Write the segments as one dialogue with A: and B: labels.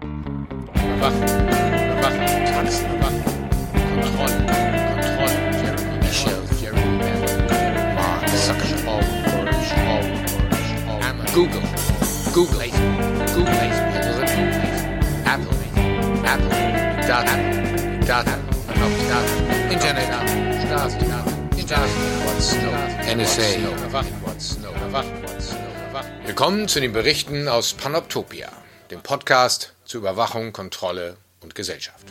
A: Überwachen, überwachen, tanzen, überwachen. Kontrolle, Kontrolle. Jeremy Michel, Jeremy Bell. Mark Zuckerberg. Amazon. Google, Google, Google, Apple, Apple, Data, Data, Data, Internet, Stasi, Stasi, NSA, Überwachen, Überwachen, Überwachen. Willkommen zu den Berichten aus Panoptopia, dem Podcast zur Überwachung, Kontrolle und Gesellschaft.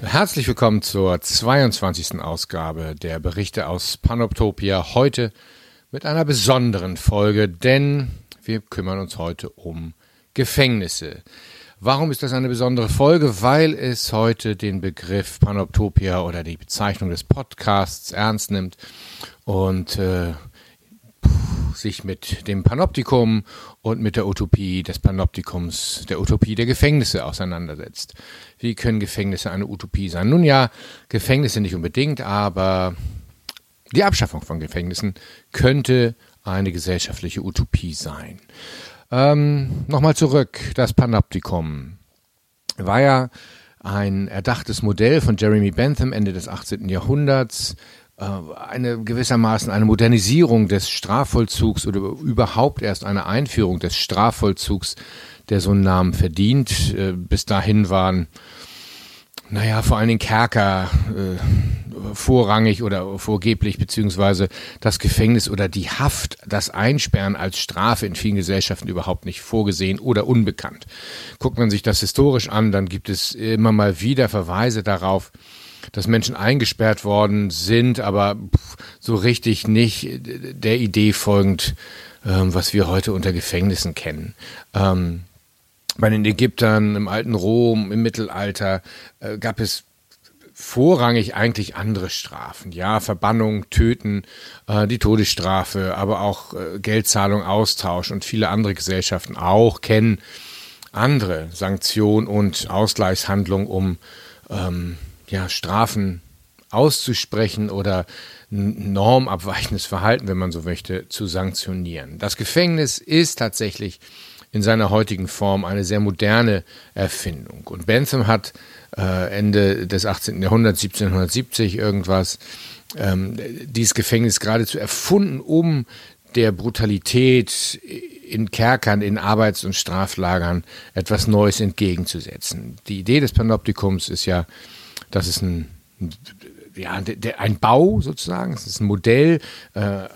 A: Herzlich willkommen zur 22. Ausgabe der Berichte aus Panoptopia. Heute mit einer besonderen Folge, denn wir kümmern uns heute um Gefängnisse. Warum ist das eine besondere Folge? Weil es heute den Begriff Panoptopia oder die Bezeichnung des Podcasts ernst nimmt und äh, sich mit dem Panoptikum und mit der Utopie des Panoptikums, der Utopie der Gefängnisse auseinandersetzt. Wie können Gefängnisse eine Utopie sein? Nun ja, Gefängnisse nicht unbedingt, aber die Abschaffung von Gefängnissen könnte eine gesellschaftliche Utopie sein. Ähm, Nochmal zurück, das Panoptikum war ja ein erdachtes Modell von Jeremy Bentham Ende des 18. Jahrhunderts, eine gewissermaßen eine Modernisierung des Strafvollzugs oder überhaupt erst eine Einführung des Strafvollzugs, der so einen Namen verdient. Äh, bis dahin waren, naja, vor allen Dingen Kerker äh, vorrangig oder vorgeblich, beziehungsweise das Gefängnis oder die Haft, das Einsperren als Strafe in vielen Gesellschaften überhaupt nicht vorgesehen oder unbekannt. Guckt man sich das historisch an, dann gibt es immer mal wieder Verweise darauf, dass Menschen eingesperrt worden sind, aber so richtig nicht der Idee folgend, ähm, was wir heute unter Gefängnissen kennen. Ähm, bei den Ägyptern, im alten Rom, im Mittelalter äh, gab es vorrangig eigentlich andere Strafen. Ja, Verbannung, Töten, äh, die Todesstrafe, aber auch äh, Geldzahlung, Austausch und viele andere Gesellschaften auch kennen andere Sanktionen und Ausgleichshandlungen, um ähm, ja, Strafen auszusprechen oder normabweichendes Verhalten, wenn man so möchte, zu sanktionieren. Das Gefängnis ist tatsächlich in seiner heutigen Form eine sehr moderne Erfindung. Und Bentham hat äh, Ende des 18. Jahrhunderts, 1770 irgendwas, ähm, dieses Gefängnis geradezu erfunden, um der Brutalität in Kerkern, in Arbeits- und Straflagern etwas Neues entgegenzusetzen. Die Idee des Panoptikums ist ja, dass es ein, ja, ein Bau sozusagen, es ist ein Modell, äh,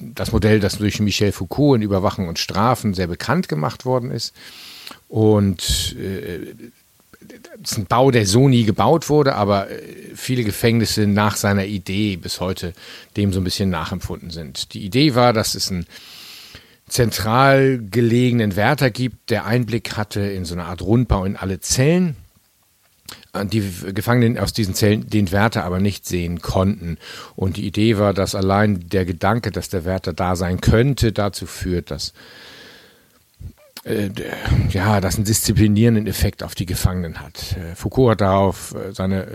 A: das Modell, das durch Michel Foucault in Überwachung und Strafen sehr bekannt gemacht worden ist. Und äh, es ist ein Bau, der so nie gebaut wurde, aber äh, viele Gefängnisse nach seiner Idee bis heute dem so ein bisschen nachempfunden sind. Die Idee war, dass es einen zentral gelegenen Wärter gibt, der Einblick hatte in so eine Art Rundbau in alle Zellen die Gefangenen aus diesen Zellen den Wärter aber nicht sehen konnten. Und die Idee war, dass allein der Gedanke, dass der Wärter da sein könnte, dazu führt, dass äh, ja, das einen disziplinierenden Effekt auf die Gefangenen hat. Äh, Foucault hat darauf seine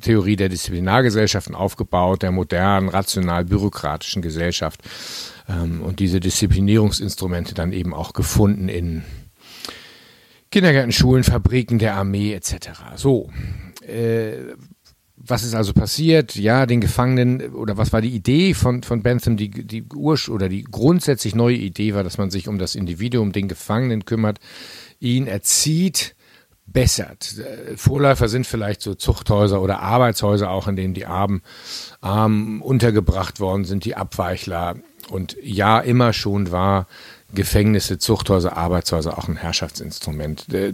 A: Theorie der Disziplinargesellschaften aufgebaut, der modernen, rational-bürokratischen Gesellschaft ähm, und diese Disziplinierungsinstrumente dann eben auch gefunden in Kindergärten, Schulen, Fabriken der Armee etc. So, äh, was ist also passiert? Ja, den Gefangenen oder was war die Idee von, von Bentham? Die, die Ursch oder die grundsätzlich neue Idee war, dass man sich um das Individuum, den Gefangenen kümmert, ihn erzieht, bessert. Äh, Vorläufer sind vielleicht so Zuchthäuser oder Arbeitshäuser auch, in denen die Armen arm untergebracht worden sind, die Abweichler. Und ja, immer schon war Gefängnisse, Zuchthäuser, Arbeitshäuser auch ein Herrschaftsinstrument. Äh,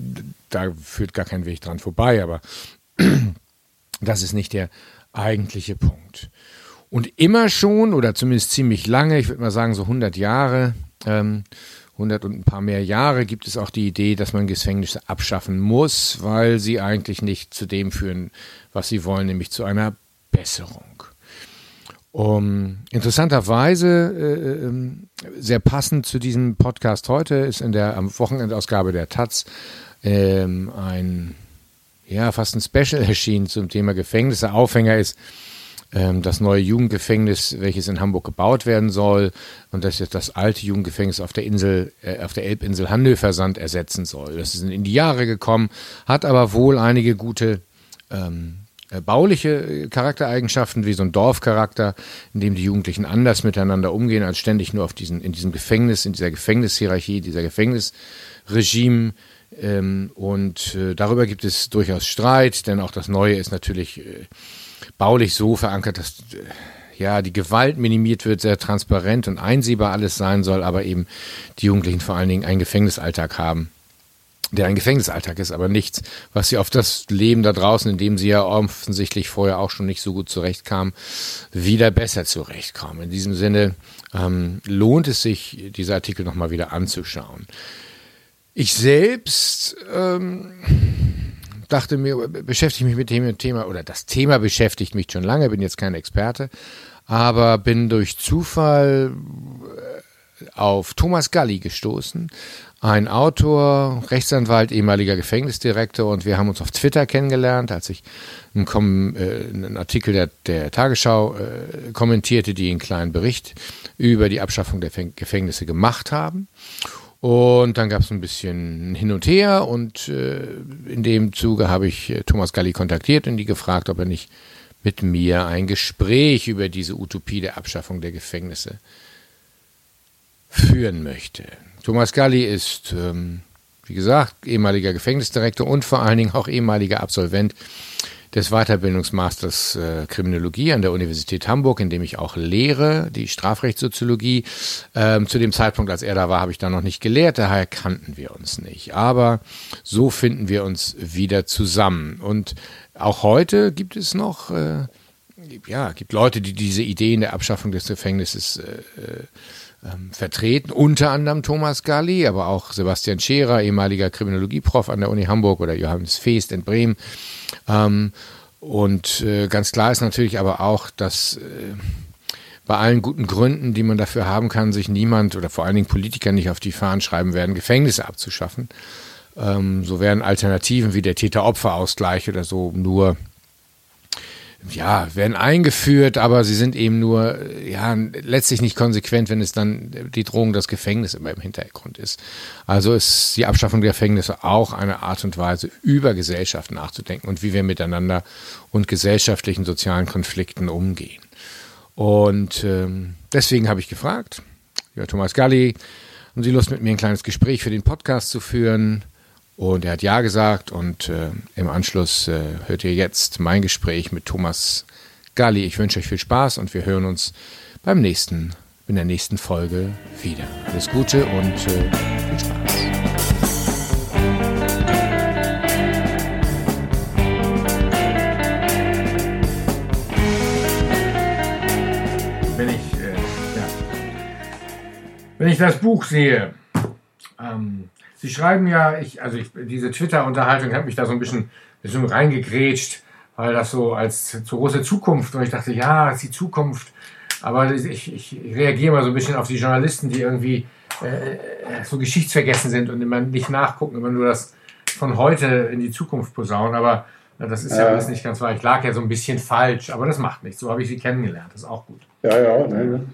A: da führt gar kein Weg dran vorbei, aber das ist nicht der eigentliche Punkt. Und immer schon, oder zumindest ziemlich lange, ich würde mal sagen so 100 Jahre, ähm, 100 und ein paar mehr Jahre, gibt es auch die Idee, dass man Gefängnisse abschaffen muss, weil sie eigentlich nicht zu dem führen, was sie wollen, nämlich zu einer Besserung. Um, interessanterweise, äh, ähm, sehr passend zu diesem Podcast heute, ist in der am Wochenendausgabe der Taz ähm, ein, ja, fast ein Special erschienen zum Thema Gefängnisse. Aufhänger ist ähm, das neue Jugendgefängnis, welches in Hamburg gebaut werden soll und das jetzt das alte Jugendgefängnis auf der Insel, äh, auf der Elbinsel Hannover-Sand ersetzen soll. Das ist in die Jahre gekommen, hat aber wohl einige gute ähm, äh, bauliche Charaktereigenschaften wie so ein Dorfcharakter, in dem die Jugendlichen anders miteinander umgehen, als ständig nur auf diesen, in diesem Gefängnis, in dieser Gefängnishierarchie, dieser Gefängnisregime. Ähm, und äh, darüber gibt es durchaus Streit, denn auch das Neue ist natürlich äh, baulich so verankert, dass äh, ja die Gewalt minimiert wird, sehr transparent und einsehbar alles sein soll, aber eben die Jugendlichen vor allen Dingen einen Gefängnisalltag haben der ein Gefängnisalltag ist, aber nichts, was sie auf das Leben da draußen, in dem sie ja offensichtlich vorher auch schon nicht so gut zurechtkamen, wieder besser zurechtkommen. In diesem Sinne ähm, lohnt es sich, diese Artikel nochmal wieder anzuschauen. Ich selbst ähm, dachte mir, beschäftige mich mit dem Thema, oder das Thema beschäftigt mich schon lange, bin jetzt kein Experte, aber bin durch Zufall äh, auf Thomas Galli gestoßen, ein Autor, Rechtsanwalt, ehemaliger Gefängnisdirektor und wir haben uns auf Twitter kennengelernt, als ich einen, äh, einen Artikel der, der Tagesschau äh, kommentierte, die einen kleinen Bericht über die Abschaffung der Gefängnisse gemacht haben. Und dann gab es ein bisschen hin und her und äh, in dem Zuge habe ich äh, Thomas Galli kontaktiert und die gefragt, ob er nicht mit mir ein Gespräch über diese Utopie der Abschaffung der Gefängnisse führen möchte. Thomas Galli ist, ähm, wie gesagt, ehemaliger Gefängnisdirektor und vor allen Dingen auch ehemaliger Absolvent des Weiterbildungsmasters äh, Kriminologie an der Universität Hamburg, in dem ich auch lehre, die Strafrechtssoziologie. Ähm, zu dem Zeitpunkt, als er da war, habe ich da noch nicht gelehrt, daher kannten wir uns nicht. Aber so finden wir uns wieder zusammen. Und auch heute gibt es noch, äh, ja, gibt Leute, die diese Ideen der Abschaffung des Gefängnisses äh, äh ähm, vertreten, unter anderem Thomas Galli, aber auch Sebastian Scherer, ehemaliger Kriminologieprof an der Uni Hamburg oder Johannes Feest in Bremen. Ähm, und äh, ganz klar ist natürlich aber auch, dass äh, bei allen guten Gründen, die man dafür haben kann, sich niemand oder vor allen Dingen Politiker nicht auf die Fahnen schreiben werden, Gefängnisse abzuschaffen. Ähm, so werden Alternativen wie der Täter-Opfer-Ausgleich oder so nur ja, werden eingeführt, aber sie sind eben nur, ja, letztlich nicht konsequent, wenn es dann die Drohung das Gefängnis immer im Hintergrund ist. Also ist die Abschaffung der Gefängnisse auch eine Art und Weise, über Gesellschaft nachzudenken und wie wir miteinander und gesellschaftlichen sozialen Konflikten umgehen. Und ähm, deswegen habe ich gefragt, ja, Thomas Galli, haben Sie Lust mit mir ein kleines Gespräch für den Podcast zu führen? Und er hat Ja gesagt und äh, im Anschluss äh, hört ihr jetzt mein Gespräch mit Thomas Galli. Ich wünsche euch viel Spaß und wir hören uns beim nächsten, in der nächsten Folge wieder. Alles Gute und äh, viel Spaß. Wenn ich, äh, ja. Wenn ich das Buch sehe, ähm, Sie schreiben ja, ich, also ich, diese Twitter-Unterhaltung hat mich da so ein bisschen, bisschen reingegrätscht, weil das so als zu große Zukunft, und ich dachte, ja, ist die Zukunft. Aber ich, ich reagiere mal so ein bisschen auf die Journalisten, die irgendwie äh, so geschichtsvergessen sind und immer nicht nachgucken, immer nur das von heute in die Zukunft posaunen. Aber ja, das ist ja, ja alles nicht ganz wahr. Ich lag ja so ein bisschen falsch, aber das macht nichts. So habe ich sie kennengelernt. Das ist auch gut.
B: Ja, ja. Nein,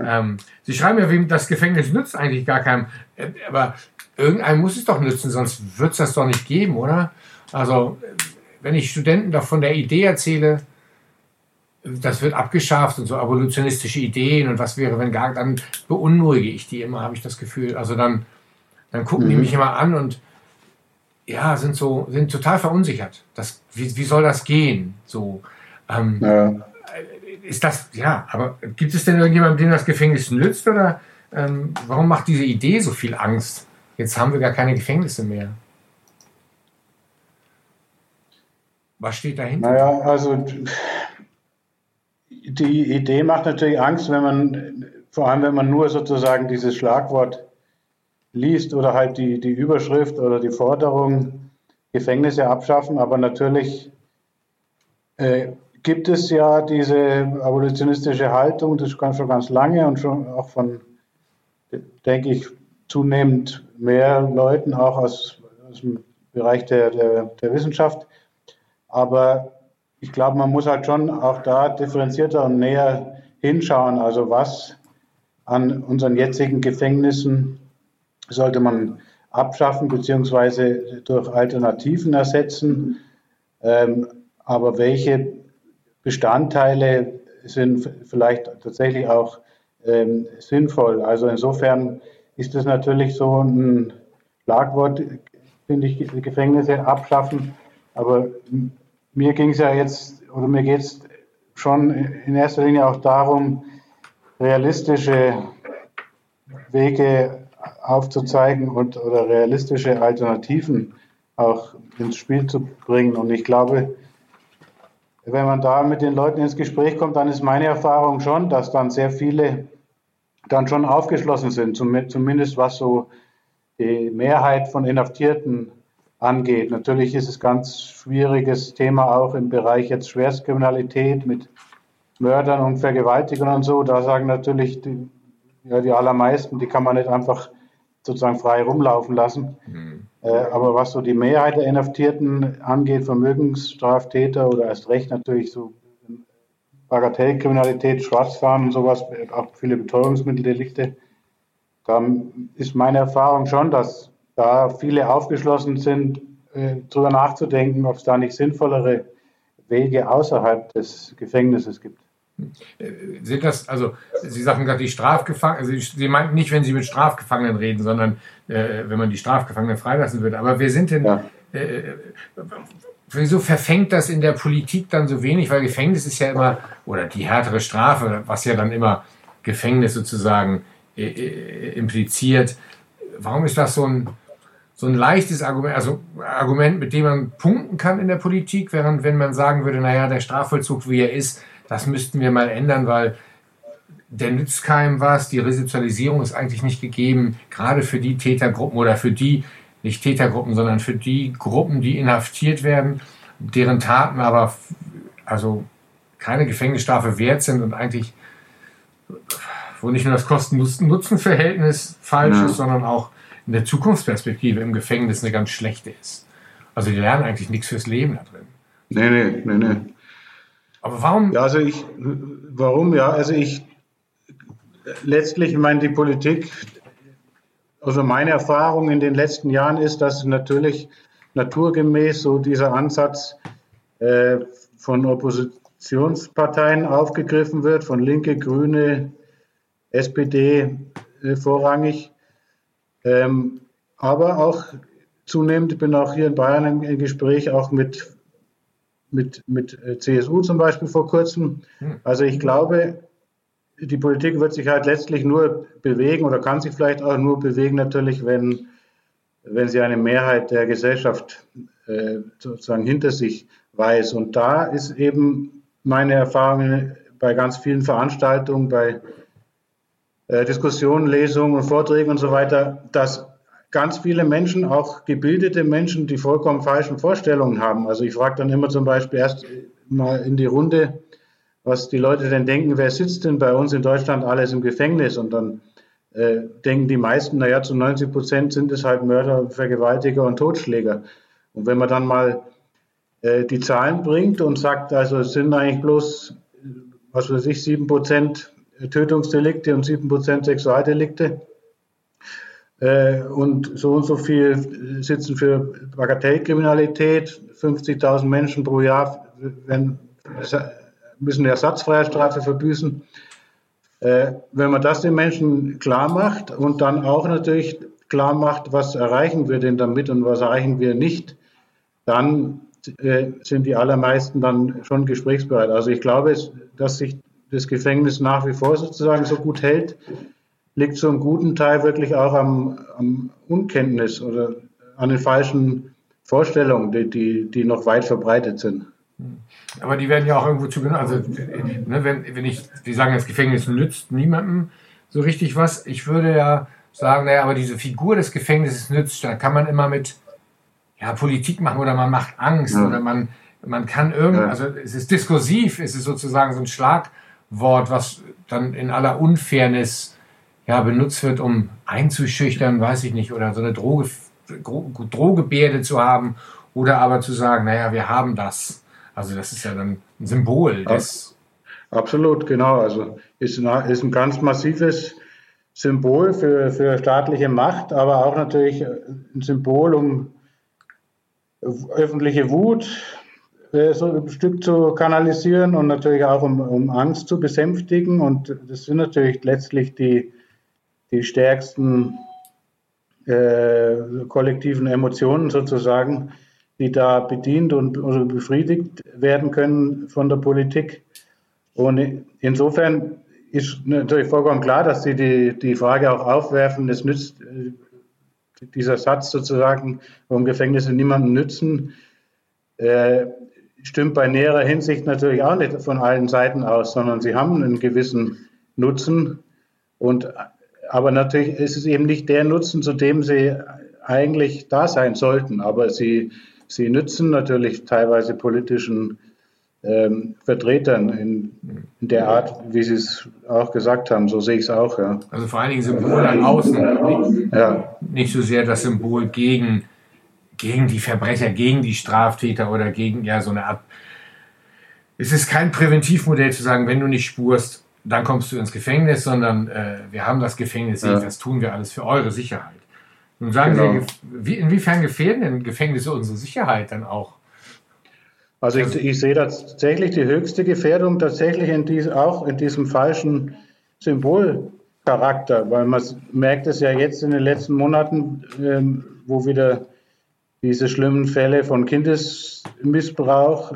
A: ähm, sie schreiben ja, wem das Gefängnis nützt eigentlich gar keinem. Äh, aber irgendeinem muss es doch nützen, sonst wird es das doch nicht geben, oder? Also, wenn ich Studenten doch von der Idee erzähle, das wird abgeschafft und so evolutionistische Ideen und was wäre, wenn gar, dann beunruhige ich die immer, habe ich das Gefühl. Also dann, dann gucken mhm. die mich immer an und ja, sind so, sind total verunsichert. Das, wie, wie soll das gehen? So, ähm, ja. ist das, ja, aber gibt es denn irgendjemanden, dem das Gefängnis nützt oder ähm, warum macht diese Idee so viel Angst? Jetzt haben wir gar keine Gefängnisse mehr. Was steht dahinter?
B: Naja, also die Idee macht natürlich Angst, wenn man, vor allem wenn man nur sozusagen dieses Schlagwort liest oder halt die, die Überschrift oder die Forderung Gefängnisse abschaffen. Aber natürlich äh, gibt es ja diese abolitionistische Haltung, das ist schon ganz lange und schon auch von, denke ich, zunehmend mehr Leuten, auch aus, aus dem Bereich der, der, der Wissenschaft. Aber ich glaube, man muss halt schon auch da differenzierter und näher hinschauen. Also was an unseren jetzigen Gefängnissen sollte man abschaffen beziehungsweise durch Alternativen ersetzen. Ähm, aber welche Bestandteile sind vielleicht tatsächlich auch ähm, sinnvoll? Also insofern ist es natürlich so ein Schlagwort, finde ich, Gefängnisse abschaffen. Aber mir ging es ja jetzt, oder mir geht es schon in erster Linie auch darum, realistische Wege aufzuzeigen und oder realistische Alternativen auch ins Spiel zu bringen. Und ich glaube, wenn man da mit den Leuten ins Gespräch kommt, dann ist meine Erfahrung schon, dass dann sehr viele dann schon aufgeschlossen sind, zumindest was so die Mehrheit von Inhaftierten angeht. Natürlich ist es ganz schwieriges Thema auch im Bereich jetzt Schwerstkriminalität mit Mördern und Vergewaltigern und so. Da sagen natürlich die, ja, die allermeisten, die kann man nicht einfach sozusagen frei rumlaufen lassen. Mhm. Äh, aber was so die Mehrheit der Inhaftierten angeht, Vermögensstraftäter oder erst recht natürlich so Bagatellkriminalität, Schwarzfahren und sowas, auch viele Betäubungsmitteldelikte, da ist meine Erfahrung schon, dass da viele aufgeschlossen sind, äh, darüber nachzudenken, ob es da nicht sinnvollere Wege außerhalb des Gefängnisses gibt.
A: Äh, sind das, also Sie sagen gerade die Strafgefangenen, also Sie meinten nicht, wenn Sie mit Strafgefangenen reden, sondern äh, wenn man die Strafgefangenen freilassen würde. Aber wer sind denn, ja. äh, wieso verfängt das in der Politik dann so wenig? Weil Gefängnis ist ja immer, oder die härtere Strafe, was ja dann immer Gefängnis sozusagen äh, äh impliziert. Warum ist das so ein, so ein leichtes Argument, also Argument, mit dem man punkten kann in der Politik, während wenn man sagen würde, naja, der Strafvollzug, wie er ist, das müssten wir mal ändern, weil der nützt keinem was, die Resozialisierung ist eigentlich nicht gegeben, gerade für die Tätergruppen oder für die, nicht Tätergruppen, sondern für die Gruppen, die inhaftiert werden, deren Taten aber also keine Gefängnisstrafe wert sind und eigentlich, wo nicht nur das Kosten-Nutzen-Verhältnis falsch ja. ist, sondern auch in der Zukunftsperspektive im Gefängnis eine ganz schlechte ist. Also die lernen eigentlich nichts fürs Leben da drin.
B: Nee, nee, nee, nee.
A: Aber warum?
B: Ja, also ich, warum? Ja, also ich, letztlich, ich meine, die Politik, also meine Erfahrung in den letzten Jahren ist, dass natürlich naturgemäß so dieser Ansatz äh, von Oppositionsparteien aufgegriffen wird, von Linke, Grüne, SPD äh, vorrangig. Ähm, aber auch zunehmend, ich bin auch hier in Bayern im, Gespräch auch mit mit, mit äh, CSU zum Beispiel vor kurzem. Hm. Also ich glaube, die Politik wird sich halt letztlich nur bewegen oder kann sich vielleicht auch nur bewegen natürlich, wenn, wenn sie eine Mehrheit der Gesellschaft äh, sozusagen hinter sich weiß. Und da ist eben meine Erfahrung bei ganz vielen Veranstaltungen, bei äh, Diskussionen, Lesungen und Vorträgen und so weiter, dass ganz viele Menschen, auch gebildete Menschen, die vollkommen falschen Vorstellungen haben. Also ich frage dann immer zum Beispiel erst mal in die Runde, was die Leute denn denken, wer sitzt denn bei uns in Deutschland alles im Gefängnis? Und dann äh, denken die meisten, naja, zu 90 Prozent sind es halt Mörder, Vergewaltiger und Totschläger. Und wenn man dann mal äh, die Zahlen bringt und sagt, also es sind eigentlich bloß, was weiß ich, 7 Prozent Tötungsdelikte und 7 Prozent Sexualdelikte, äh, und so und so viel sitzen für Bagatellkriminalität. 50.000 Menschen pro Jahr wenn, müssen eine Ersatzfreiheitsstrafe verbüßen. Äh, wenn man das den Menschen klar macht und dann auch natürlich klar macht, was erreichen wir denn damit und was erreichen wir nicht, dann äh, sind die allermeisten dann schon gesprächsbereit. Also ich glaube, dass sich das Gefängnis nach wie vor sozusagen so gut hält, liegt einen guten Teil wirklich auch am, am Unkenntnis oder an den falschen Vorstellungen, die, die, die noch weit verbreitet sind.
A: Aber die werden ja auch irgendwo zugenommen. Also, ne, wenn, wenn ich, die sagen, das Gefängnis nützt niemandem so richtig was. Ich würde ja sagen, naja, aber diese Figur des Gefängnisses nützt, da kann man immer mit ja, Politik machen oder man macht Angst ja. oder man, man kann irgendwie, ja. also es ist diskursiv, es ist sozusagen so ein Schlagwort, was dann in aller Unfairness ja, benutzt wird, um einzuschüchtern, weiß ich nicht, oder so eine Droge, Drohgebärde zu haben oder aber zu sagen, naja, wir haben das. Also das ist ja dann ein Symbol des.
B: Absolut, genau. Also ist ein, ist ein ganz massives Symbol für, für staatliche Macht, aber auch natürlich ein Symbol, um öffentliche Wut äh, so ein Stück zu kanalisieren und natürlich auch um, um Angst zu besänftigen. Und das sind natürlich letztlich die, die stärksten äh, kollektiven Emotionen sozusagen, die da bedient und befriedigt werden können von der Politik. Und insofern ist natürlich vollkommen klar, dass Sie die, die Frage auch aufwerfen, es nützt äh, dieser Satz sozusagen, warum Gefängnisse niemandem nützen, äh, stimmt bei näherer Hinsicht natürlich auch nicht von allen Seiten aus, sondern sie haben einen gewissen Nutzen. Und, aber natürlich ist es eben nicht der Nutzen, zu dem sie eigentlich da sein sollten. Aber sie, sie nützen natürlich teilweise politischen ähm, Vertretern in, in, der Art, wie Sie es auch gesagt haben. So sehe ich es auch. Ja.
A: Also vor allen Dingen Symbol nach außen. Nicht, ja. nicht so sehr das Symbol gegen, gegen die Verbrecher, gegen die Straftäter oder gegen ja so eine Art. Es ist kein Präventivmodell zu sagen, wenn du nicht spurst, dann kommst du ins Gefängnis, sondern äh, wir haben das Gefängnis, ja. das tun wir alles für eure Sicherheit. Nun sagen genau. Sie, wie, inwiefern gefährden denn Gefängnisse unsere Sicherheit dann auch?
B: Also ich, ich sehe tatsächlich die höchste Gefährdung tatsächlich in dies, auch in diesem falschen Symbolcharakter, weil man merkt es ja jetzt in den letzten Monaten, ähm, wo wieder diese schlimmen Fälle von Kindesmissbrauch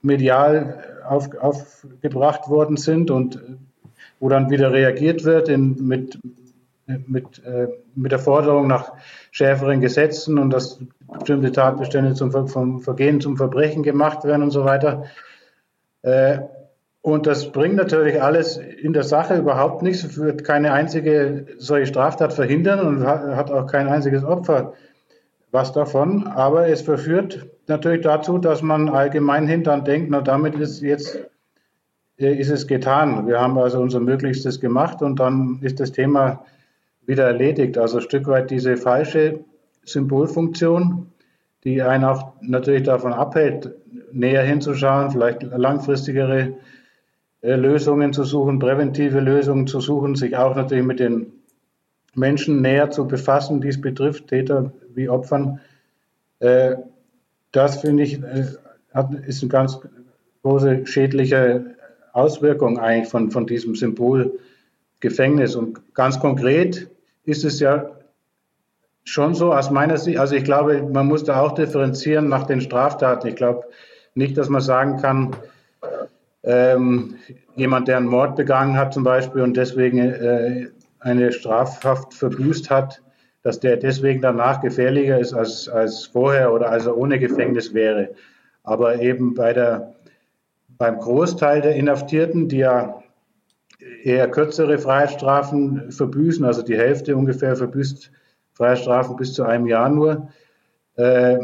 B: medial auf, aufgebracht worden sind und wo dann wieder reagiert wird in, mit, mit, äh, mit der Forderung nach schärferen Gesetzen und dass bestimmte Tatbestände zum vom Vergehen zum Verbrechen gemacht werden und so weiter. Äh, und das bringt natürlich alles in der Sache überhaupt nichts, wird keine einzige solche Straftat verhindern und hat auch kein einziges Opfer was davon. Aber es verführt natürlich dazu, dass man allgemein hin dann denkt, na damit ist jetzt äh, ist es getan. Wir haben also unser Möglichstes gemacht und dann ist das Thema wieder erledigt. Also ein Stück weit diese falsche Symbolfunktion, die einen auch natürlich davon abhält, näher hinzuschauen, vielleicht langfristigere äh, Lösungen zu suchen, präventive Lösungen zu suchen, sich auch natürlich mit den Menschen näher zu befassen, die es betrifft, Täter wie Opfern. Äh, das finde ich äh, ist eine ganz große schädliche Auswirkung eigentlich von, von diesem Symbol Gefängnis. Und ganz konkret ist es ja schon so aus meiner Sicht, also ich glaube, man muss da auch differenzieren nach den Straftaten. Ich glaube nicht, dass man sagen kann, ähm, jemand, der einen Mord begangen hat zum Beispiel und deswegen äh, eine Strafhaft verbüßt hat, dass der deswegen danach gefährlicher ist als, als vorher oder als er ohne Gefängnis wäre. Aber eben bei der, beim Großteil der Inhaftierten, die ja eher kürzere Freiheitsstrafen verbüßen, also die Hälfte ungefähr verbüßt Freiheitsstrafen bis zu einem Jahr nur, äh,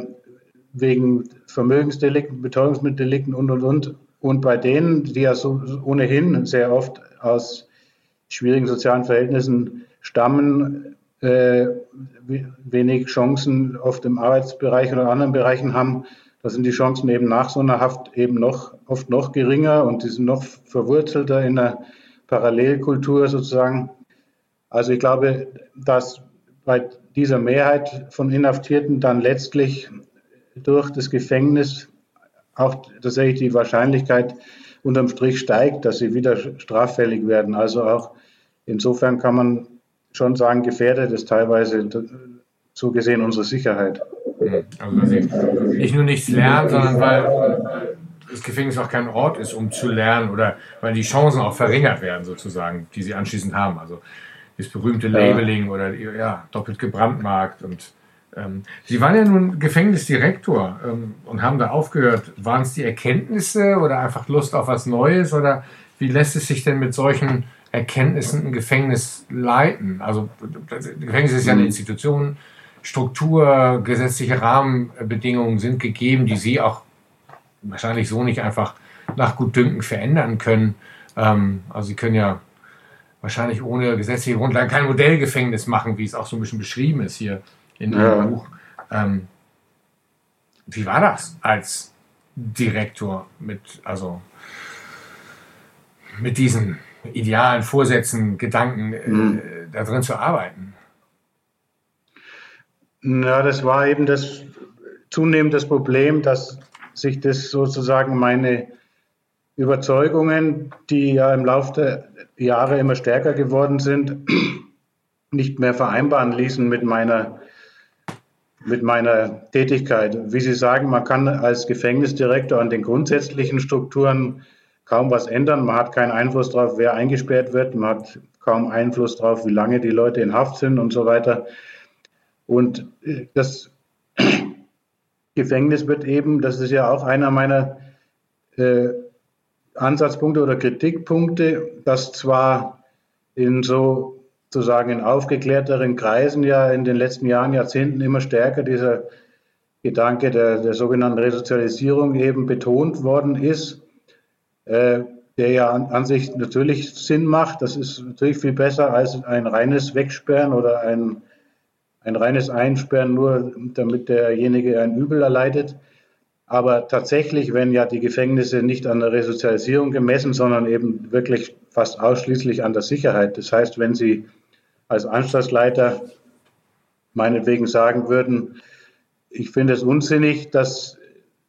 B: wegen Vermögensdelikten, Betäubungsmitteldelikten und, und, und. Und bei denen, die ja so ohnehin sehr oft aus schwierigen sozialen Verhältnissen stammen, äh, wenig Chancen oft im Arbeitsbereich oder anderen Bereichen haben, da sind die Chancen eben nach so einer Haft eben noch oft noch geringer und die sind noch verwurzelter in der Parallelkultur sozusagen. Also ich glaube, dass bei dieser Mehrheit von Inhaftierten dann letztlich durch das Gefängnis auch tatsächlich die Wahrscheinlichkeit unterm Strich steigt, dass sie wieder straffällig werden. Also auch insofern kann man schon sagen, gefährdet ist teilweise so gesehen unsere Sicherheit.
A: Mhm. Also dass sie nicht nur nichts lernen, sondern weil das Gefängnis auch kein Ort ist, um zu lernen oder weil die Chancen auch verringert werden sozusagen, die sie anschließend haben. Also das berühmte Labeling ja. oder ja, doppelt gebrandmarkt. Und ähm, Sie waren ja nun Gefängnisdirektor ähm, und haben da aufgehört. Waren es die Erkenntnisse oder einfach Lust auf was Neues oder wie lässt es sich denn mit solchen Erkenntnissen ein Gefängnis leiten? Also Gefängnis ist ja eine mhm. Institution, Struktur, gesetzliche Rahmenbedingungen sind gegeben, die Sie auch wahrscheinlich so nicht einfach nach Gutdünken verändern können. Ähm, also Sie können ja wahrscheinlich ohne gesetzliche Grundlage kein Modellgefängnis machen, wie es auch so ein bisschen beschrieben ist hier in ja. Ihrem Buch. Ähm, wie war das als Direktor mit, also mit diesen idealen Vorsätzen, Gedanken äh, mhm. da drin zu arbeiten?
B: Na, das war eben das zunehmend das Problem, dass sich das sozusagen meine Überzeugungen, die ja im Laufe der Jahre immer stärker geworden sind, nicht mehr vereinbaren ließen mit meiner, mit meiner Tätigkeit. Wie Sie sagen, man kann als Gefängnisdirektor an den grundsätzlichen Strukturen kaum was ändern. Man hat keinen Einfluss darauf, wer eingesperrt wird. Man hat kaum Einfluss darauf, wie lange die Leute in Haft sind und so weiter. Und äh, das Gefängnis wird eben, das ist ja auch einer meiner äh, Ansatzpunkte oder Kritikpunkte, dass zwar in so sozusagen in aufgeklärteren Kreisen ja in den letzten Jahren, Jahrzehnten immer stärker dieser Gedanke der, der sogenannten Resozialisierung eben betont worden ist, äh, der ja an, an, sich natürlich Sinn macht. Das ist natürlich viel besser als ein reines Wegsperren oder ein, ein reines Einsperren, nur damit derjenige ein Übel erleidet. Aber tatsächlich, wenn ja die Gefängnisse nicht an der Resozialisierung gemessen, sondern eben wirklich fast ausschließlich an der Sicherheit. Das heißt, wenn Sie als Anstaltsleiter meinetwegen sagen würden, ich finde es unsinnig, dass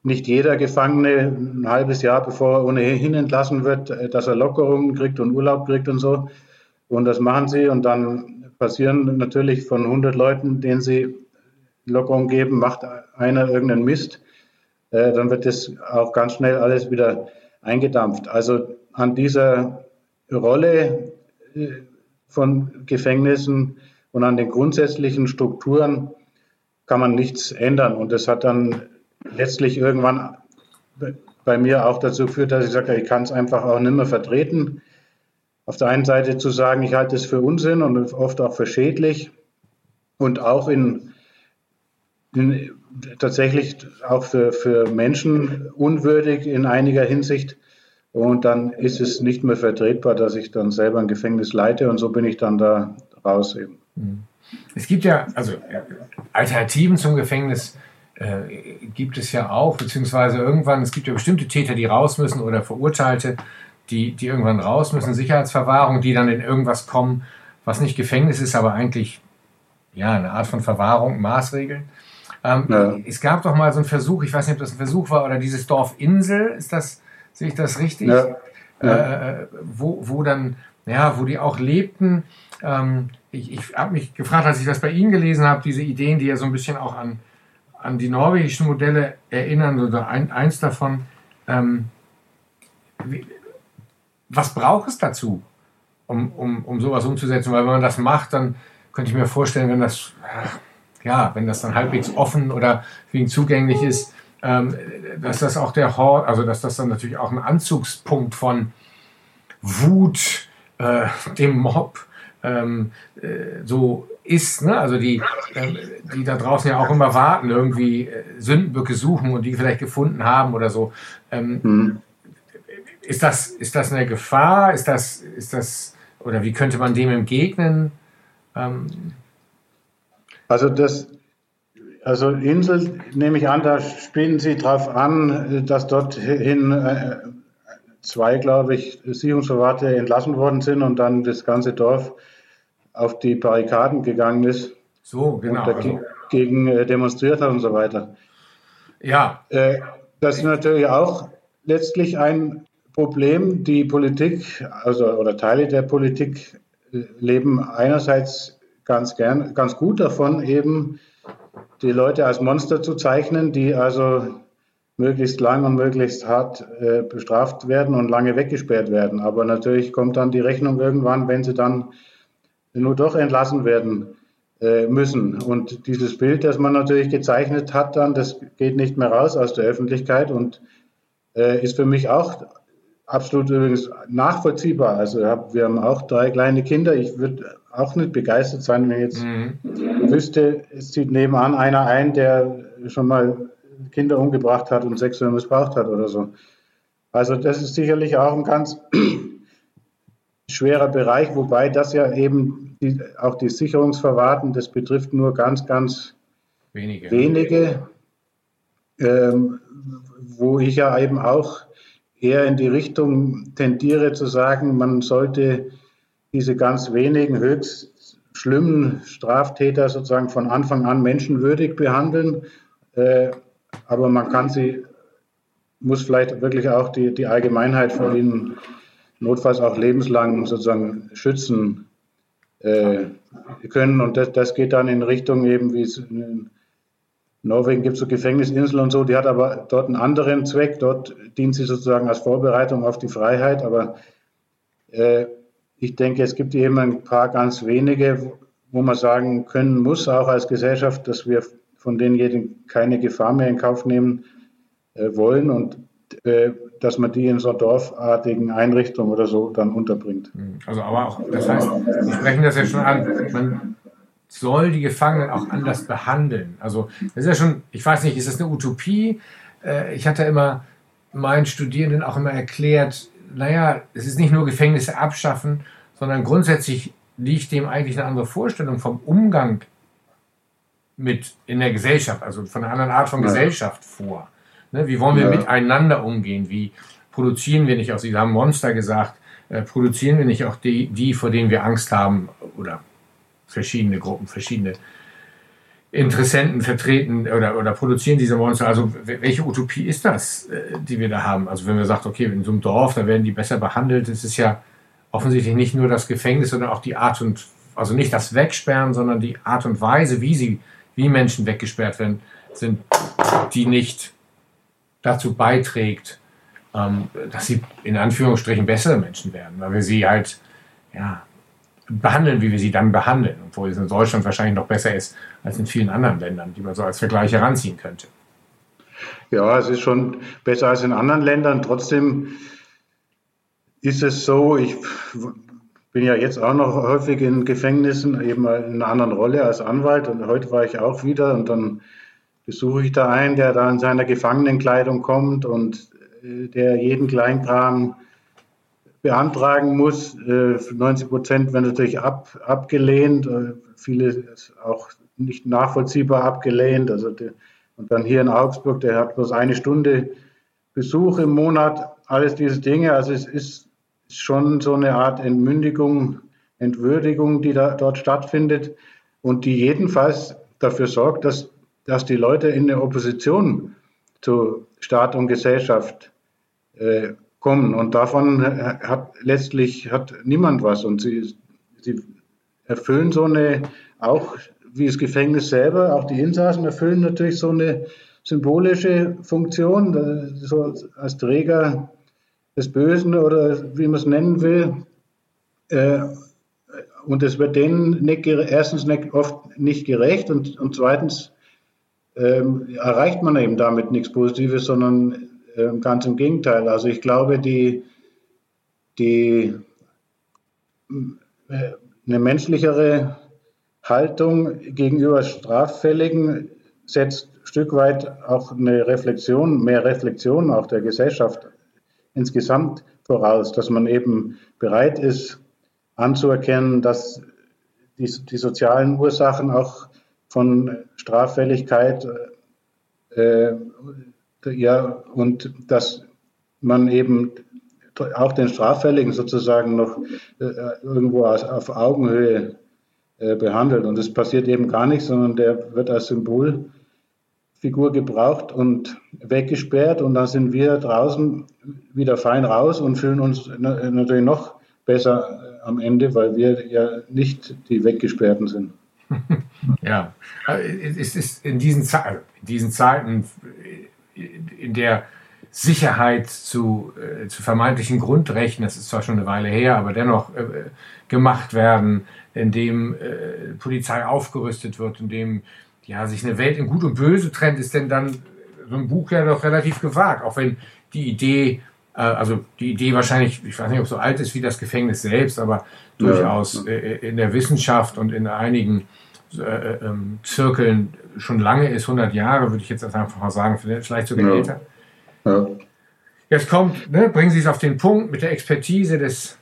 B: nicht jeder Gefangene ein halbes Jahr, bevor er ohnehin entlassen wird, dass er Lockerungen kriegt und Urlaub kriegt und so. Und das machen sie und dann passieren natürlich von 100 Leuten, denen sie Lockerung geben, macht einer irgendeinen Mist. Äh, dann wird das auch ganz schnell alles wieder eingedampft. Also an dieser Rolle äh, von Gefängnissen und an den grundsätzlichen Strukturen kann man nichts ändern. Und das hat dann letztlich irgendwann bei mir auch dazu geführt, dass ich sage, ich kann es einfach auch nicht mehr vertreten. Auf der einen Seite zu sagen, ich halte es für Unsinn und oft auch für schädlich und auch in, in tatsächlich auch für, für Menschen unwürdig in einiger Hinsicht. Und dann ist es nicht mehr vertretbar, dass ich dann selber ein Gefängnis leite und so bin ich dann da raus eben.
A: Es gibt ja also Alternativen zum Gefängnis äh, gibt es ja auch, beziehungsweise irgendwann, es gibt ja bestimmte Täter, die raus müssen oder Verurteilte, die, die irgendwann raus müssen, Sicherheitsverwahrung, die dann in irgendwas kommen, was nicht Gefängnis ist, aber eigentlich ja eine Art von Verwahrung, Maßregeln. Ähm, ja. Es gab doch mal so einen Versuch, ich weiß nicht, ob das ein Versuch war oder dieses Dorf Insel, ist das, sehe ich das richtig? Ja. Ja. Äh, wo, wo dann, ja, wo die auch lebten. Ähm, ich ich habe mich gefragt, als ich das bei Ihnen gelesen habe, diese Ideen, die ja so ein bisschen auch an an die norwegischen Modelle erinnern oder ein, eins davon. Ähm, wie, was braucht es dazu, um, um, um sowas umzusetzen? Weil wenn man das macht, dann könnte ich mir vorstellen, wenn das, ja, wenn das dann halbwegs offen oder ihn zugänglich ist, ähm, dass das auch der Hort, also dass das dann natürlich auch ein Anzugspunkt von Wut, äh, dem Mob, ähm, äh, so ist, ne? also die, äh, die da draußen ja auch immer warten, irgendwie äh, Sündenböcke suchen und die vielleicht gefunden haben oder so. Ähm, mhm. Ist das, ist das eine Gefahr? Ist das, ist das, oder wie könnte man dem entgegnen? Ähm,
B: also das, also Insel nehme ich an, da spielen Sie darauf an, dass dorthin äh, zwei, glaube ich, Sicherungsverwahrte entlassen worden sind und dann das ganze Dorf auf die Barrikaden gegangen ist.
A: So, genau.
B: Und dagegen also. demonstriert hat und so weiter.
A: Ja.
B: Äh, das ist natürlich auch letztlich ein Problem. Die Politik, also oder Teile der Politik äh, leben einerseits ganz gern, ganz gut davon, eben die Leute als Monster zu zeichnen, die also möglichst lang und möglichst hart äh, bestraft werden und lange weggesperrt werden. Aber natürlich kommt dann die Rechnung irgendwann, wenn sie dann nur doch entlassen werden äh, müssen. Und dieses Bild, das man natürlich gezeichnet hat, dann, das geht nicht mehr raus aus der Öffentlichkeit und äh, ist für mich auch absolut übrigens nachvollziehbar. Also wir haben auch drei kleine Kinder. Ich würde auch nicht begeistert sein, wenn ich jetzt mhm. wüsste, es zieht nebenan einer ein, der schon mal Kinder umgebracht hat und sexuell missbraucht hat oder so. Also das ist sicherlich auch ein ganz schwerer Bereich, wobei das ja eben die, auch die Sicherungsverwarten, das betrifft nur ganz, ganz wenige. wenige. ähm, wo ich ja eben auch eher in die Richtung tendiere zu sagen, man sollte diese ganz wenigen höchst schlimmen Straftäter sozusagen von Anfang an menschenwürdig behandeln. Äh, aber man kann sie, muss vielleicht wirklich auch die, die Allgemeinheit vor ihnen notfalls auch lebenslang sozusagen schützen äh, können. Und das, das geht dann in Richtung eben, wie es Norwegen gibt es so Gefängnisinseln und so, die hat aber dort einen anderen Zweck. Dort dient sie sozusagen als Vorbereitung auf die Freiheit. Aber äh, ich denke, es gibt eben ein paar ganz wenige, wo man sagen können muss, auch als Gesellschaft, dass wir von denjenigen keine Gefahr mehr in Kauf nehmen äh, wollen und äh, dass man die in so dorfartigen Einrichtungen oder so dann unterbringt.
A: Also aber auch, das heißt, Sie sprechen das ja schon an, man soll die Gefangenen auch anders behandeln. Also das ist ja schon, ich weiß nicht, ist das eine Utopie? Äh, ich hatte immer meinen Studierenden auch immer erklärt, naja, es ist nicht nur Gefängnisse abschaffen, sondern grundsätzlich liegt dem eigentlich eine andere Vorstellung vom Umgang mit in der Gesellschaft, also von einer anderen Art von ja. Gesellschaft vor. Ne, wie wollen wir ja. miteinander umgehen? Wie produzieren wir nicht auch, Sie haben Monster gesagt, äh, produzieren wir nicht auch die, die, vor denen wir Angst haben oder verschiedene Gruppen, verschiedene Interessenten vertreten oder, oder produzieren diese Monster. Also welche Utopie ist das, äh, die wir da haben? Also wenn wir sagt, okay, in so einem Dorf, da werden die besser behandelt, das ist ja offensichtlich nicht nur das Gefängnis, sondern auch die Art und, also nicht das Wegsperren, sondern die Art und Weise, wie sie, wie Menschen weggesperrt werden, sind, die nicht dazu beiträgt, ähm, dass sie in Anführungsstrichen bessere Menschen werden, weil wir sie halt, ja, behandeln, wie wir sie dann behandeln, obwohl es in Deutschland wahrscheinlich noch besser ist als in vielen anderen Ländern, die man so als Vergleich heranziehen könnte.
B: Ja, es ist schon besser als in anderen Ländern. Trotzdem ist es so, ich bin ja jetzt auch noch häufig in Gefängnissen, eben in einer anderen Rolle als Anwalt und heute war ich auch wieder und dann besuche ich da einen, der da in seiner Gefangenenkleidung kommt und äh, der jeden Kleinkram beantragen muss. 90 äh, Prozent werden natürlich ab, abgelehnt, äh, viele auch nicht nachvollziehbar abgelehnt. Also der, und dann hier in Augsburg, der hat bloß eine Stunde Besuch im Monat, alles diese Dinge. Also es ist schon so eine Art Entmündigung, Entwürdigung, die da, dort stattfindet und die jedenfalls dafür sorgt, dass, dass die Leute in der Opposition zu Staat und Gesellschaft äh, kommen. Und davon hat letztlich hat niemand was. Und sie, sie erfüllen so eine, auch wie das Gefängnis selber, auch die Insassen erfüllen natürlich so eine symbolische Funktion, so als Träger des Bösen oder wie man es nennen will. Äh, und es wird denen nicht, erstens nicht, oft nicht gerecht und, und zweitens ähm, erreicht man eben damit nichts Positives, sondern ganz im Gegenteil. Also ich glaube, die, die äh, eine menschlichere Haltung gegenüber Straffälligen setzt ein Stück weit auch eine Reflexion, mehr Reflexion auch der Gesellschaft insgesamt voraus, dass man eben bereit ist anzuerkennen, dass die, die sozialen Ursachen auch von Straffälligkeit äh, ja, und dass man eben auch den Straffälligen sozusagen noch äh, irgendwo auf Augenhöhe äh, behandelt. Und das passiert eben gar nicht, sondern der wird als Symbolfigur gebraucht und weggesperrt. Und dann sind wir draußen wieder fein raus und fühlen uns natürlich noch besser äh, am Ende, weil wir ja nicht die Weggesperrten sind.
A: Ja, es ist in diesen, in diesen Zeiten in der Sicherheit zu, äh, zu vermeintlichen Grundrechten, das ist zwar schon eine Weile her, aber dennoch äh, gemacht werden, in dem äh, Polizei aufgerüstet wird, in dem ja, sich eine Welt in Gut und Böse trennt, ist denn dann so ein Buch ja doch relativ gewagt, auch wenn die Idee, äh, also die Idee wahrscheinlich, ich weiß nicht, ob so alt ist wie das Gefängnis selbst, aber durchaus äh, in der Wissenschaft und in einigen äh, ähm, Zirkeln schon lange ist, 100 Jahre, würde ich jetzt einfach mal sagen, vielleicht sogar ja. älter. Ja. Jetzt kommt, ne, bringen Sie es auf den Punkt mit der Expertise des,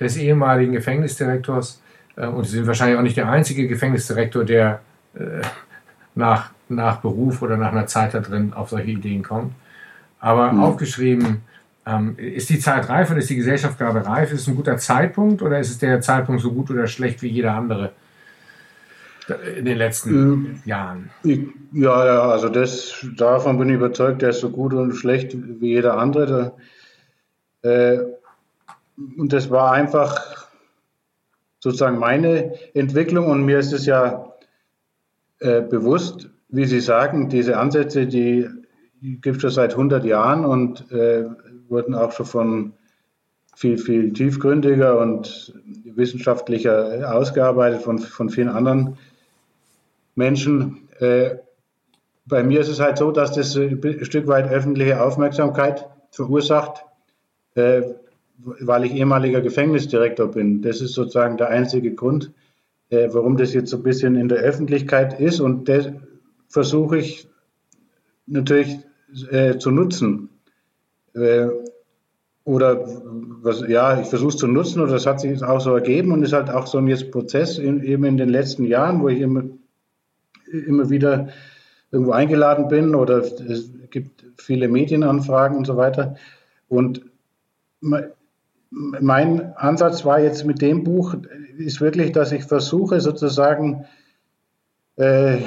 A: des ehemaligen Gefängnisdirektors. Äh, und Sie sind wahrscheinlich auch nicht der einzige Gefängnisdirektor, der äh, nach nach Beruf oder nach einer Zeit da drin auf solche Ideen kommt. Aber mhm. aufgeschrieben, ähm, ist die Zeit reif oder ist die Gesellschaft gerade reif? Ist es ein guter Zeitpunkt oder ist es der Zeitpunkt so gut oder schlecht wie jeder andere in den letzten ähm, Jahren?
B: Ja, ja, also das, davon bin ich überzeugt, der ist so gut und schlecht wie jeder andere. Äh, und das war einfach sozusagen meine Entwicklung und mir ist es ja äh, bewusst, wie Sie sagen, diese Ansätze, die gibt es schon seit 100 Jahren und äh, wurden auch schon von viel, viel tiefgründiger und wissenschaftlicher ausgearbeitet von, von vielen anderen Menschen. Äh, bei mir ist es halt so, dass das ein Stück weit öffentliche Aufmerksamkeit verursacht, äh, weil ich ehemaliger Gefängnisdirektor bin. Das ist sozusagen der einzige Grund, äh, warum das jetzt so ein bisschen in der Öffentlichkeit ist. Und das versuche ich natürlich äh, zu nutzen. Äh, oder was, ja, ich versuche es zu nutzen oder das hat sich jetzt auch so ergeben und ist halt auch so ein jetzt Prozess in, eben in den letzten Jahren, wo ich immer, immer wieder irgendwo eingeladen bin oder es gibt viele Medienanfragen und so weiter. Und mein Ansatz war jetzt mit dem Buch, ist wirklich, dass ich versuche sozusagen äh,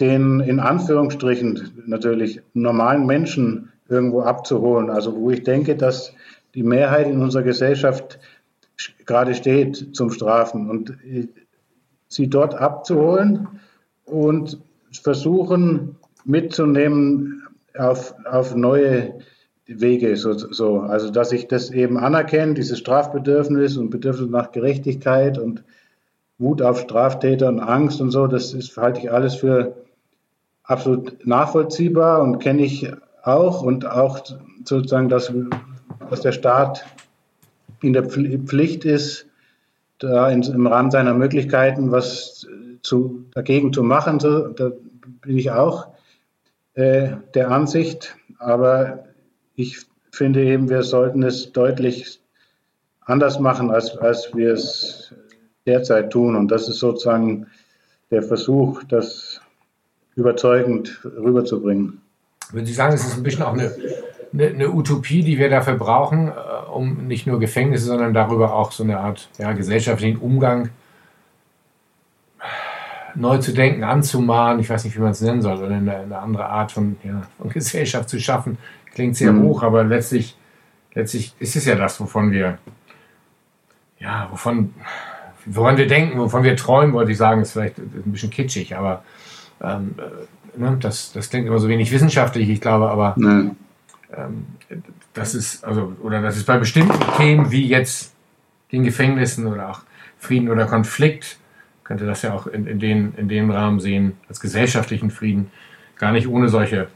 B: den in Anführungsstrichen natürlich normalen Menschen irgendwo abzuholen. Also wo ich denke, dass die Mehrheit in unserer Gesellschaft gerade steht zum Strafen und äh, sie dort abzuholen und versuchen mitzunehmen auf, auf neue Wege. So, so. Also dass ich das eben anerkenne, dieses Strafbedürfnis und Bedürfnis nach Gerechtigkeit und Wut auf Straftäter und Angst und so, das ist, halte ich alles für absolut nachvollziehbar und kenne ich auch und auch sozusagen, dass, dass der Staat in der Pflicht ist, da im Rahmen seiner Möglichkeiten was zu, dagegen zu machen. So, da bin ich auch äh, der Ansicht. Aber ich finde eben, wir sollten es deutlich anders machen, als, als wir es derzeit tun. Und das ist sozusagen der Versuch, das überzeugend rüberzubringen.
A: Würden Sie sagen, es ist ein bisschen auch eine, eine, eine Utopie, die wir dafür brauchen, äh, um nicht nur Gefängnisse, sondern darüber auch so eine Art ja, gesellschaftlichen Umgang neu zu denken, anzumahnen, ich weiß nicht, wie man es nennen soll, oder eine, eine andere Art von, ja, von, Gesellschaft zu schaffen. Klingt sehr mhm. hoch, aber letztlich, letztlich ist es ja das, wovon wir, ja, wovon, woran wir denken, wovon wir träumen, wollte ich sagen, ist vielleicht ein bisschen kitschig, aber ähm, äh, ne, das, das klingt immer so wenig wissenschaftlich, ich glaube, aber ähm, das ist, also, oder das ist bei bestimmten Themen wie jetzt den Gefängnissen oder auch Frieden oder Konflikt, könnte das ja auch in, in, den, in dem Rahmen sehen, als gesellschaftlichen Frieden, gar nicht ohne solche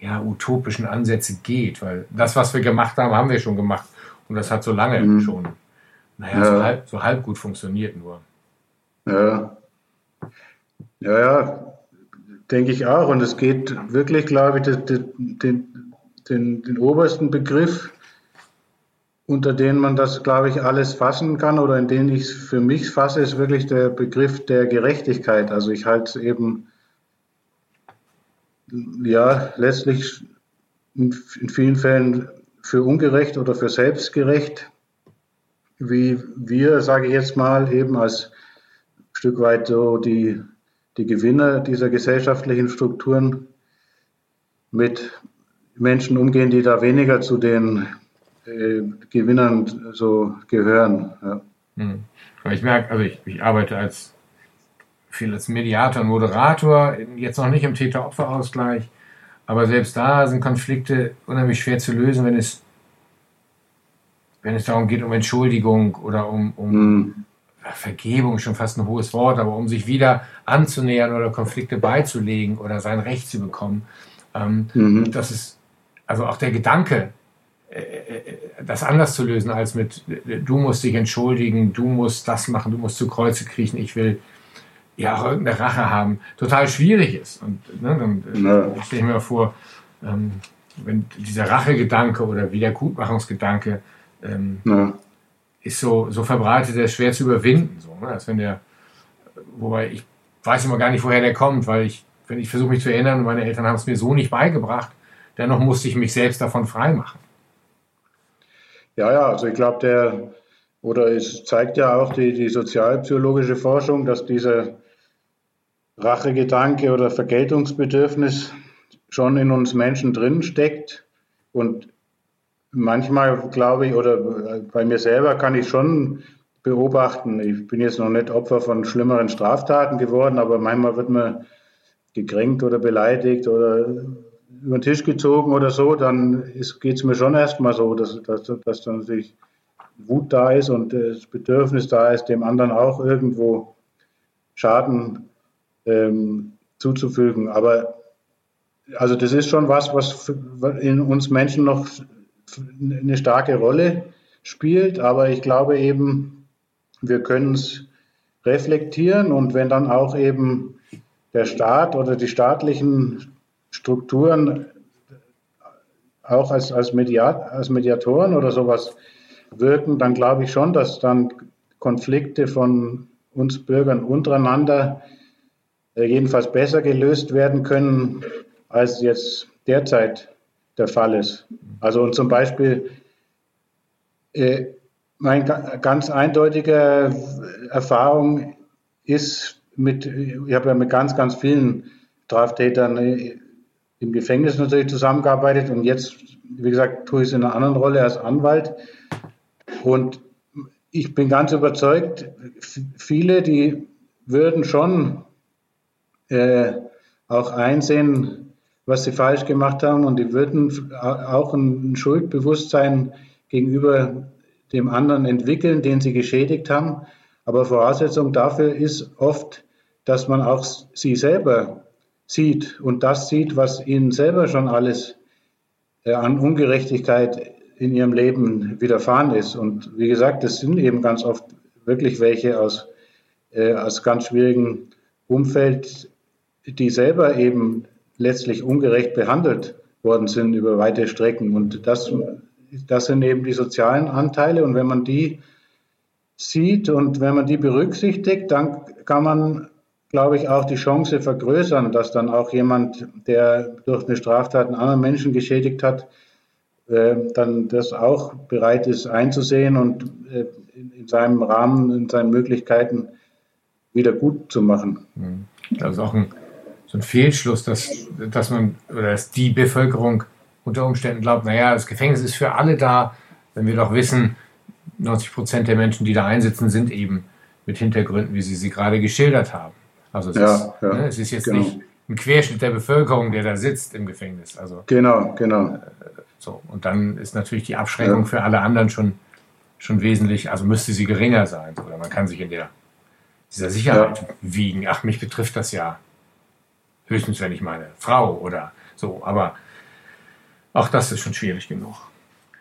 A: ja, utopischen Ansätze geht, weil das, was wir gemacht haben, haben wir schon gemacht und das hat so lange mhm. schon, naja, ja. so, halb, so halb gut funktioniert nur.
B: Ja. Ja, ja, Denke ich auch. Und es geht wirklich, glaube ich, den, den, den, den obersten Begriff, unter den man das, glaube ich, alles fassen kann oder in den ich es für mich fasse, ist wirklich der Begriff der Gerechtigkeit. Also ich halte es eben, ja, letztlich in, vielen Fällen für ungerecht oder für selbstgerecht, wie wir, sage ich jetzt mal, eben als Stück weit so die die Gewinner dieser gesellschaftlichen Strukturen mit Menschen umgehen, die da weniger zu den äh, Gewinnern so gehören. Ja.
A: Hm. Ich merke, also ich, ich, arbeite als viel als Mediator und Moderator, jetzt noch nicht im Täter-Opfer-Ausgleich, aber selbst da sind Konflikte unheimlich schwer zu lösen, wenn es, wenn es darum geht, um Entschuldigung oder um, um, hm. Vergebung schon fast ein hohes Wort, aber um sich wieder anzunähern oder Konflikte beizulegen oder sein Recht zu bekommen, ähm, mhm. das ist also auch der Gedanke, das anders zu lösen als mit du musst dich entschuldigen, du musst das machen, du musst zu Kreuze kriechen, ich will ja auch irgendeine Rache haben, total schwierig ist. Und ne, dann äh, ja. stelle ich mir vor, ähm, wenn dieser Rachegedanke oder Wiedergutmachungsgedanke ähm, ja ist so, so verbreitet, der ist schwer zu überwinden. So, ne? Als wenn der, wobei ich weiß immer gar nicht, woher der kommt, weil ich, wenn ich versuche mich zu erinnern meine Eltern haben es mir so nicht beigebracht, dennoch musste ich mich selbst davon freimachen.
B: Ja, ja, also ich glaube, der, oder es zeigt ja auch die, die sozialpsychologische Forschung, dass dieser Rachegedanke oder Vergeltungsbedürfnis schon in uns Menschen drin steckt. Und manchmal glaube ich, oder bei mir selber kann ich schon beobachten, ich bin jetzt noch nicht Opfer von schlimmeren Straftaten geworden, aber manchmal wird man gekränkt oder beleidigt oder über den Tisch gezogen oder so, dann geht es mir schon erstmal so, dass, dass, dass dann natürlich Wut da ist und das Bedürfnis da ist, dem anderen auch irgendwo Schaden ähm, zuzufügen. Aber also das ist schon was, was in uns Menschen noch eine starke Rolle spielt, aber ich glaube eben, wir können es reflektieren und wenn dann auch eben der Staat oder die staatlichen Strukturen auch als, als, Mediat, als Mediatoren oder sowas wirken, dann glaube ich schon, dass dann Konflikte von uns Bürgern untereinander äh, jedenfalls besser gelöst werden können, als jetzt derzeit der Fall ist. Also und zum Beispiel äh, meine ganz eindeutige Erfahrung ist mit, ich habe ja mit ganz, ganz vielen Straftätern äh, im Gefängnis natürlich zusammengearbeitet und jetzt, wie gesagt, tue ich es in einer anderen Rolle als Anwalt. Und ich bin ganz überzeugt, viele, die würden schon äh, auch einsehen, was sie falsch gemacht haben und die würden auch ein Schuldbewusstsein gegenüber dem anderen entwickeln, den sie geschädigt haben. Aber Voraussetzung dafür ist oft, dass man auch sie selber sieht und das sieht, was ihnen selber schon alles äh, an Ungerechtigkeit in ihrem Leben widerfahren ist. Und wie gesagt, das sind eben ganz oft wirklich welche aus, äh, aus ganz schwierigen Umfeld, die selber eben letztlich ungerecht behandelt worden sind über weite Strecken. Und das, das sind eben die sozialen Anteile. Und wenn man die sieht und wenn man die berücksichtigt, dann kann man, glaube ich, auch die Chance vergrößern, dass dann auch jemand, der durch eine Straftat einen anderen Menschen geschädigt hat, äh, dann das auch bereit ist einzusehen und äh, in seinem Rahmen, in seinen Möglichkeiten wieder gut zu machen.
A: Das ist auch ein so ein Fehlschluss, dass, dass man oder dass die Bevölkerung unter Umständen glaubt, naja, das Gefängnis ist für alle da, wenn wir doch wissen, 90 Prozent der Menschen, die da einsitzen, sind eben mit Hintergründen, wie Sie sie gerade geschildert haben. Also es, ja, ist, ja, ne, es ist jetzt genau. nicht ein Querschnitt der Bevölkerung, der da sitzt im Gefängnis. Also,
B: genau, genau. Äh,
A: so, und dann ist natürlich die Abschreckung ja. für alle anderen schon, schon wesentlich, also müsste sie geringer sein. Oder man kann sich in der, dieser Sicherheit wiegen. Ach, mich betrifft das ja Höchstens, wenn ich meine Frau oder so. Aber auch das ist schon schwierig genug.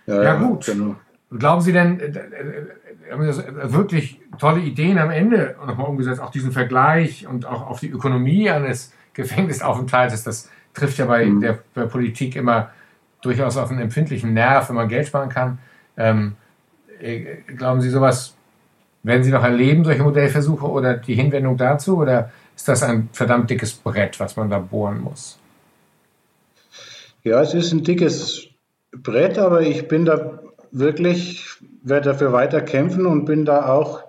A: Ja, ja gut. Genau. Glauben Sie denn, äh, äh, äh, wirklich tolle Ideen am Ende nochmal umgesetzt, auch diesen Vergleich und auch auf die Ökonomie eines Gefängnisaufenthaltes, das trifft ja bei mhm. der, der, Politik immer durchaus auf einen empfindlichen Nerv, wenn man Geld sparen kann. Ähm, glauben Sie sowas, werden Sie noch erleben, solche Modellversuche oder die Hinwendung dazu? Oder ist das ein verdammt dickes Brett, was man da bohren muss.
B: Ja, es ist ein dickes Brett, aber ich bin da wirklich, werde dafür weiter kämpfen und bin da auch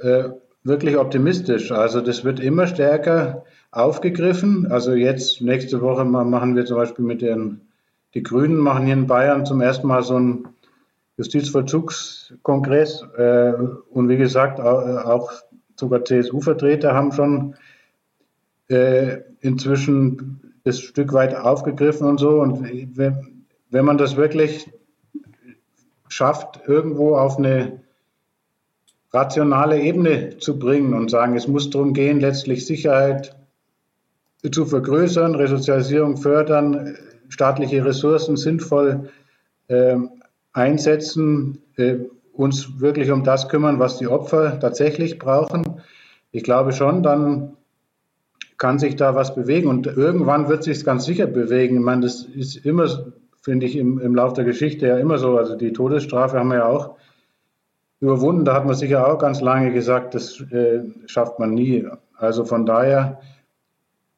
B: äh, wirklich optimistisch. Also das wird immer stärker aufgegriffen. Also jetzt nächste Woche machen wir zum Beispiel mit den, die Grünen machen hier in Bayern zum ersten Mal so einen Justizvollzugskongress. Äh, und wie gesagt, auch, auch sogar CSU-Vertreter haben schon äh, inzwischen das Stück weit aufgegriffen und so. Und wenn man das wirklich schafft, irgendwo auf eine rationale Ebene zu bringen und sagen, es muss darum gehen, letztlich Sicherheit zu vergrößern, Resozialisierung fördern, staatliche Ressourcen sinnvoll äh, einsetzen, äh, uns wirklich um das kümmern, was die Opfer tatsächlich brauchen. Ich glaube schon, dann kann sich da was bewegen und irgendwann wird sich ganz sicher bewegen. Ich meine, das ist immer, finde ich, im, im Laufe der Geschichte ja immer so. Also die Todesstrafe haben wir ja auch überwunden. Da hat man sicher auch ganz lange gesagt, das äh, schafft man nie. Also von daher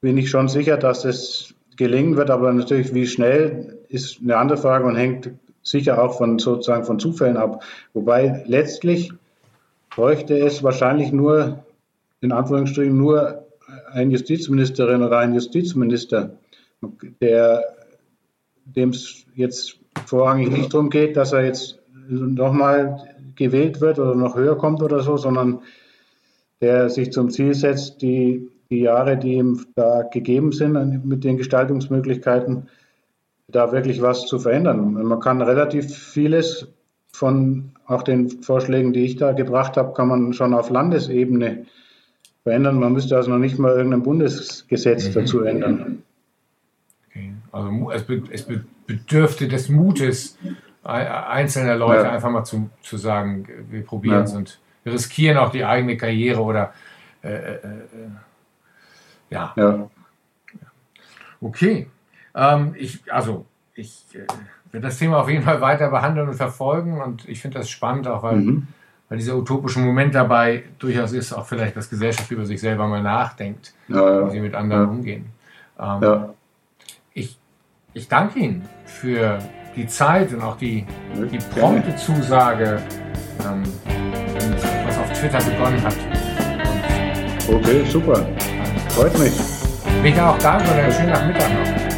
B: bin ich schon sicher, dass es gelingen wird, aber natürlich wie schnell ist eine andere Frage und hängt sicher auch von sozusagen von Zufällen ab. Wobei letztlich bräuchte es wahrscheinlich nur, in Anführungsstrichen, nur eine Justizministerin oder ein Justizminister, der dem es jetzt vorrangig nicht darum geht, dass er jetzt nochmal gewählt wird oder noch höher kommt oder so, sondern der sich zum Ziel setzt, die, die Jahre, die ihm da gegeben sind mit den Gestaltungsmöglichkeiten, da wirklich was zu verändern. Man kann relativ vieles von auch den Vorschlägen, die ich da gebracht habe, kann man schon auf Landesebene verändern. Man müsste also noch nicht mal irgendein Bundesgesetz mhm. dazu ändern.
A: Also es, es bedürfte des Mutes einzelner Leute ja. einfach mal zu, zu sagen, wir probieren es ja. und wir riskieren auch die eigene Karriere oder äh, äh, äh, ja. ja. Okay. Ähm, ich, also ich äh, werde das Thema auf jeden Fall weiter behandeln und verfolgen und ich finde das spannend, auch weil, mhm. weil dieser utopische Moment dabei durchaus ist, auch vielleicht, dass Gesellschaft über sich selber mal nachdenkt, wie sie mit anderen umgehen. Ähm, ich danke Ihnen für die Zeit und auch die, die prompte Zusage, ähm, was auf Twitter begonnen hat.
B: Und, okay, super. Freut mich.
A: Mich auch danke und einen schönen Nachmittag noch.